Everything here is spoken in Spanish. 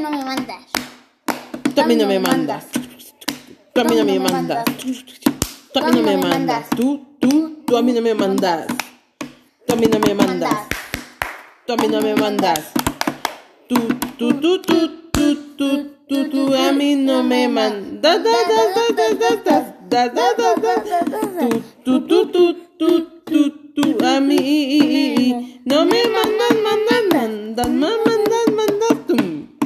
no me mandas. Tú a mí no me mandas. Tú a mí no me mandas. Tú a mí no me mandas. Tú, tú, tú a mí no me mandas. Tú a mí no me mandas. Tú a mí no me mandas. Tú, tú, tú, tú, tú, tú, tú, tú a mí no me mandas. Tú, tú, tú, tú, tú, tú, tú a mí no me